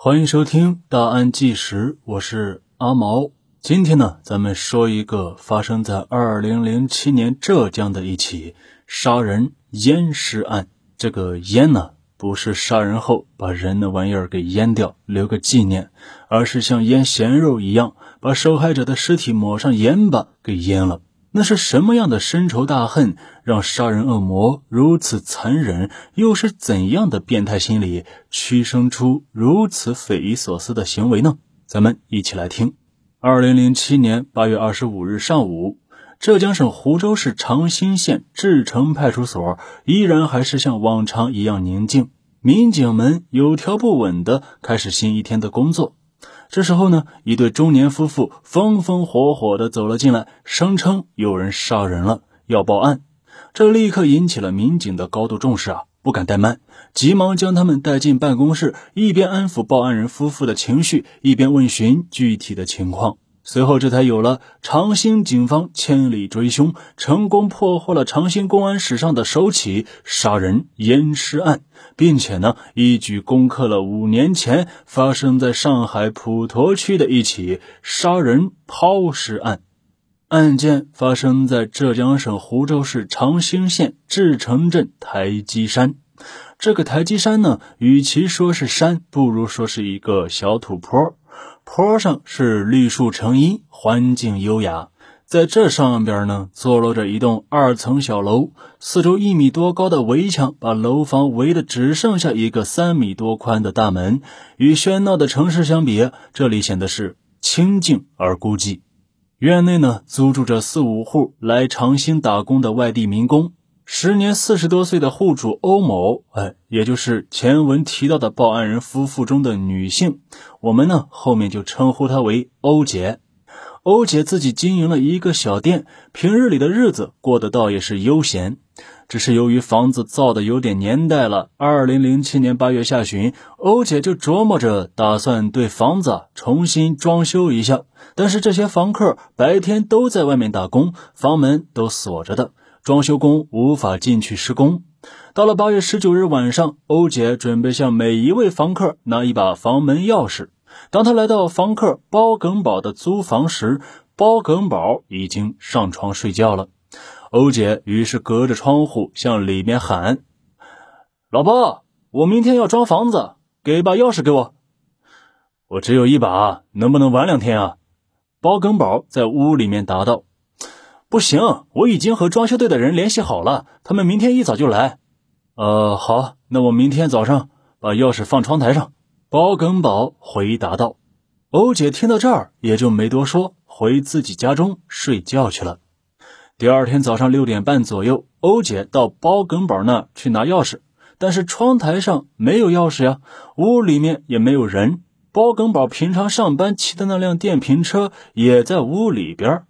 欢迎收听《大案纪实》，我是阿毛。今天呢，咱们说一个发生在二零零七年浙江的一起杀人淹尸案。这个淹呢，不是杀人后把人的玩意儿给淹掉，留个纪念，而是像腌咸肉一样，把受害者的尸体抹上盐巴给腌了。那是什么样的深仇大恨，让杀人恶魔如此残忍？又是怎样的变态心理驱生出如此匪夷所思的行为呢？咱们一起来听。二零零七年八月二十五日上午，浙江省湖州市长兴县志城派出所依然还是像往常一样宁静，民警们有条不紊地开始新一天的工作。这时候呢，一对中年夫妇风风火火的走了进来，声称有人杀人了，要报案。这立刻引起了民警的高度重视啊，不敢怠慢，急忙将他们带进办公室，一边安抚报案人夫妇的情绪，一边问询具体的情况。随后，这才有了长兴警方千里追凶，成功破获了长兴公安史上的首起杀人淹尸案，并且呢，一举攻克了五年前发生在上海普陀区的一起杀人抛尸案。案件发生在浙江省湖州市长兴县志城镇台基山。这个台基山呢，与其说是山，不如说是一个小土坡。坡上是绿树成荫，环境优雅。在这上边呢，坐落着一栋二层小楼，四周一米多高的围墙把楼房围的只剩下一个三米多宽的大门。与喧闹的城市相比，这里显得是清静而孤寂。院内呢，租住着四五户来长兴打工的外地民工。时年四十多岁的户主欧某，哎，也就是前文提到的报案人夫妇中的女性，我们呢后面就称呼她为欧姐。欧姐自己经营了一个小店，平日里的日子过得倒也是悠闲。只是由于房子造的有点年代了，二零零七年八月下旬，欧姐就琢磨着打算对房子重新装修一下。但是这些房客白天都在外面打工，房门都锁着的。装修工无法进去施工。到了八月十九日晚上，欧姐准备向每一位房客拿一把房门钥匙。当他来到房客包耿宝的租房时，包耿宝已经上床睡觉了。欧姐于是隔着窗户向里面喊：“老包，我明天要装房子，给把钥匙给我。我只有一把，能不能晚两天啊？”包耿宝在屋里面答道。不行，我已经和装修队的人联系好了，他们明天一早就来。呃，好，那我明天早上把钥匙放窗台上。包耿宝回答道。欧姐听到这儿也就没多说，回自己家中睡觉去了。第二天早上六点半左右，欧姐到包耿宝那儿去拿钥匙，但是窗台上没有钥匙呀，屋里面也没有人。包耿宝平常上班骑的那辆电瓶车也在屋里边。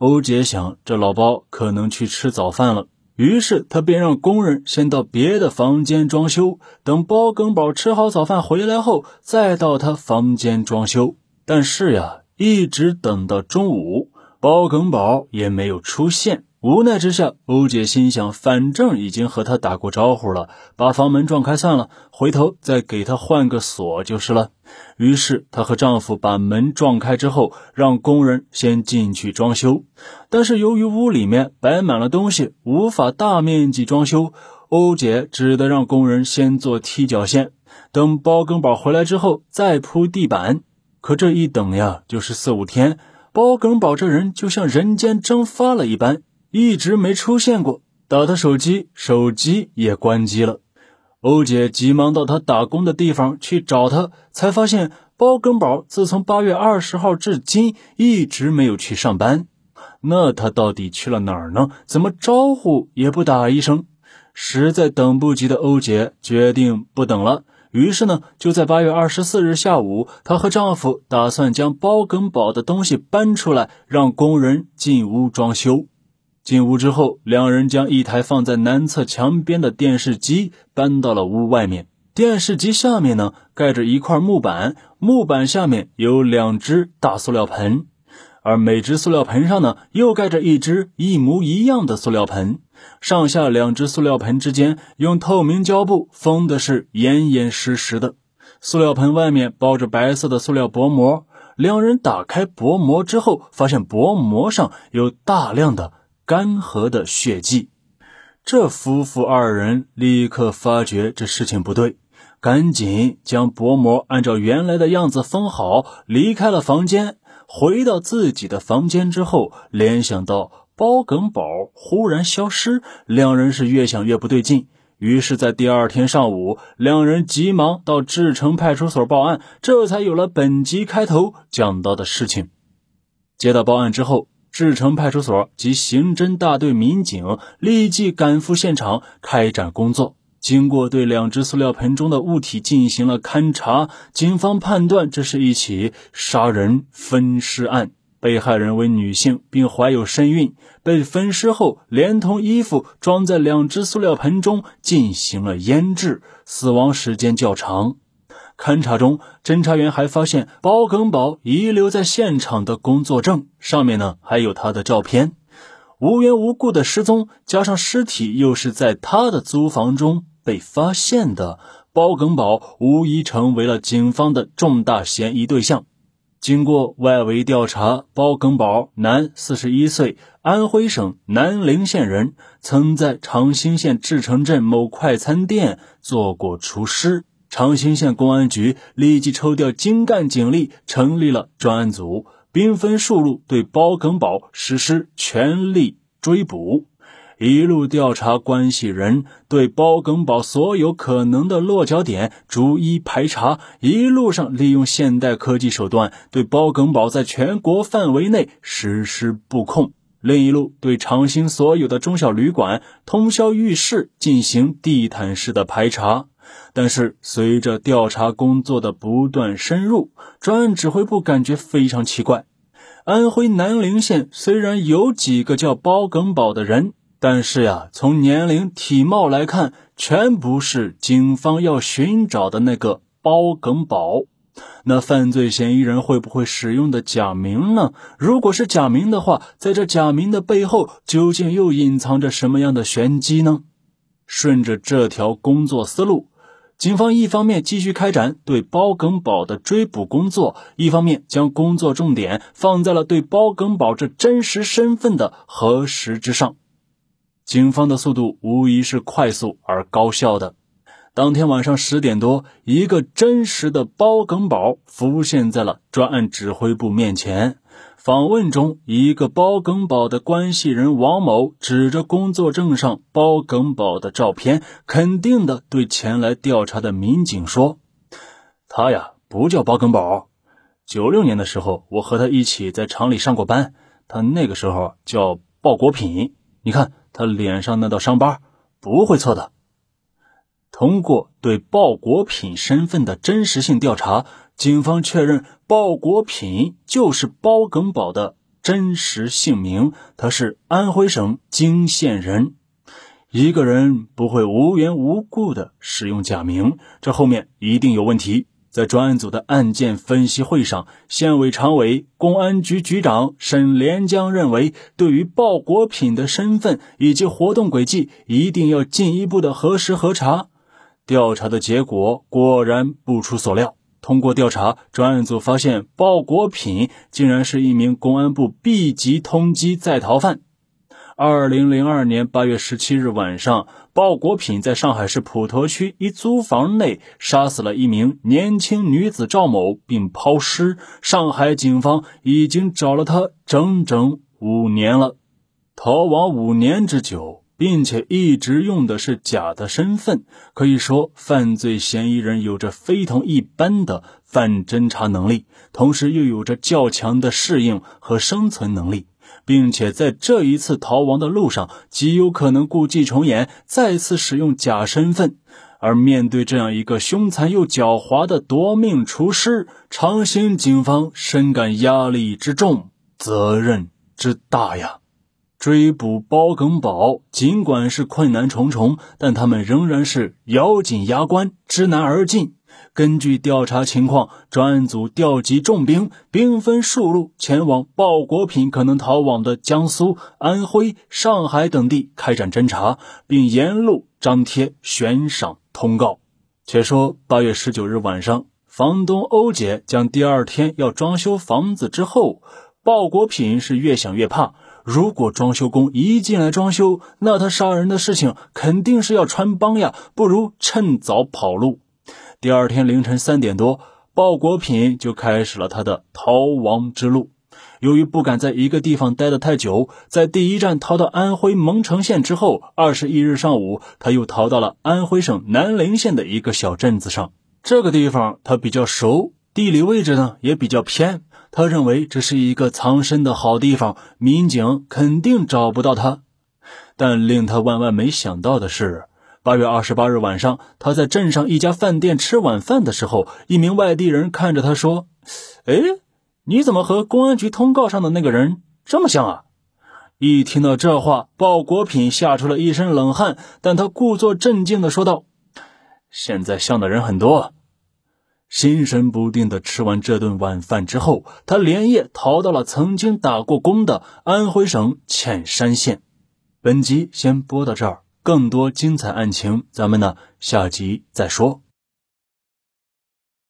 欧杰想，这老包可能去吃早饭了，于是他便让工人先到别的房间装修，等包耿宝吃好早饭回来后，再到他房间装修。但是呀，一直等到中午，包耿宝也没有出现。无奈之下，欧姐心想，反正已经和他打过招呼了，把房门撞开算了，回头再给他换个锁就是了。于是，她和丈夫把门撞开之后，让工人先进去装修。但是由于屋里面摆满了东西，无法大面积装修，欧姐只得让工人先做踢脚线，等包根宝回来之后再铺地板。可这一等呀，就是四五天，包根宝这人就像人间蒸发了一般。一直没出现过，打他手机，手机也关机了。欧姐急忙到他打工的地方去找他，才发现包根宝自从八月二十号至今一直没有去上班。那他到底去了哪儿呢？怎么招呼也不打一声？实在等不及的欧姐决定不等了，于是呢，就在八月二十四日下午，她和丈夫打算将包根宝的东西搬出来，让工人进屋装修。进屋之后，两人将一台放在南侧墙边的电视机搬到了屋外面。电视机下面呢，盖着一块木板，木板下面有两只大塑料盆，而每只塑料盆上呢，又盖着一只一模一样的塑料盆。上下两只塑料盆之间用透明胶布封的是严严实实的。塑料盆外面包着白色的塑料薄膜。两人打开薄膜之后，发现薄膜上有大量的干涸的血迹。这夫妇二人立刻发觉这事情不对，赶紧将薄膜按照原来的样子封好，离开了房间。回到自己的房间之后，联想到包梗宝忽然消失，两人是越想越不对劲。于是，在第二天上午，两人急忙到志城派出所报案，这才有了本集开头讲到的事情。接到报案之后，志城派出所及刑侦大队民警立即赶赴现场开展工作。经过对两只塑料盆中的物体进行了勘查，警方判断这是一起杀人分尸案。被害人为女性，并怀有身孕，被分尸后，连同衣服装在两只塑料盆中进行了腌制，死亡时间较长。勘查中，侦查员还发现包耿宝遗留在现场的工作证，上面呢还有他的照片。无缘无故的失踪，加上尸体又是在他的租房中被发现的，包耿宝无疑成为了警方的重大嫌疑对象。经过外围调查，包耿宝，男，四十一岁，安徽省南陵县人，曾在长兴县志城镇某快餐店做过厨师。长兴县公安局立即抽调精干警力，成立了专案组，兵分数路对包耿宝实施全力追捕。一路调查关系人，对包耿宝所有可能的落脚点逐一排查。一路上利用现代科技手段，对包耿宝在全国范围内实施布控。另一路对长兴所有的中小旅馆、通宵浴室进行地毯式的排查。但是，随着调查工作的不断深入，专案指挥部感觉非常奇怪。安徽南陵县虽然有几个叫包耿宝的人。但是呀，从年龄、体貌来看，全不是警方要寻找的那个包耿宝。那犯罪嫌疑人会不会使用的假名呢？如果是假名的话，在这假名的背后，究竟又隐藏着什么样的玄机呢？顺着这条工作思路，警方一方面继续开展对包耿宝的追捕工作，一方面将工作重点放在了对包耿宝这真实身份的核实之上。警方的速度无疑是快速而高效的。当天晚上十点多，一个真实的包耿宝浮现在了专案指挥部面前。访问中，一个包耿宝的关系人王某指着工作证上包耿宝的照片，肯定的对前来调查的民警说：“他呀，不叫包耿宝。九六年的时候，我和他一起在厂里上过班。他那个时候叫鲍国品。你看。”他脸上那道伤疤不会错的。通过对鲍国品身份的真实性调查，警方确认鲍国品就是包耿宝的真实姓名。他是安徽省泾县人。一个人不会无缘无故的使用假名，这后面一定有问题。在专案组的案件分析会上，县委常委、公安局局长沈连江认为，对于鲍国品的身份以及活动轨迹，一定要进一步的核实核查。调查的结果果然不出所料，通过调查，专案组发现鲍国品竟然是一名公安部 B 级通缉在逃犯。二零零二年八月十七日晚上，鲍国品在上海市普陀区一租房内杀死了一名年轻女子赵某，并抛尸。上海警方已经找了他整整五年了，逃亡五年之久，并且一直用的是假的身份。可以说，犯罪嫌疑人有着非同一般的反侦查能力，同时又有着较强的适应和生存能力。并且在这一次逃亡的路上，极有可能故伎重演，再次使用假身份。而面对这样一个凶残又狡猾的夺命厨师，长兴警方深感压力之重，责任之大呀！追捕包耿宝，尽管是困难重重，但他们仍然是咬紧牙关，知难而进。根据调查情况，专案组调集重兵，兵分数路前往鲍国品可能逃往的江苏、安徽、上海等地开展侦查，并沿路张贴悬赏通告。且说八月十九日晚上，房东欧姐将第二天要装修房子之后，鲍国品是越想越怕。如果装修工一进来装修，那他杀人的事情肯定是要穿帮呀，不如趁早跑路。第二天凌晨三点多，鲍国品就开始了他的逃亡之路。由于不敢在一个地方待得太久，在第一站逃到安徽蒙城县之后，二十一日上午，他又逃到了安徽省南陵县的一个小镇子上。这个地方他比较熟，地理位置呢也比较偏。他认为这是一个藏身的好地方，民警肯定找不到他。但令他万万没想到的是，八月二十八日晚上，他在镇上一家饭店吃晚饭的时候，一名外地人看着他说：“哎，你怎么和公安局通告上的那个人这么像啊？”一听到这话，鲍国品吓出了一身冷汗，但他故作镇静的说道：“现在像的人很多。”心神不定的吃完这顿晚饭之后，他连夜逃到了曾经打过工的安徽省潜山县。本集先播到这儿，更多精彩案情，咱们呢下集再说。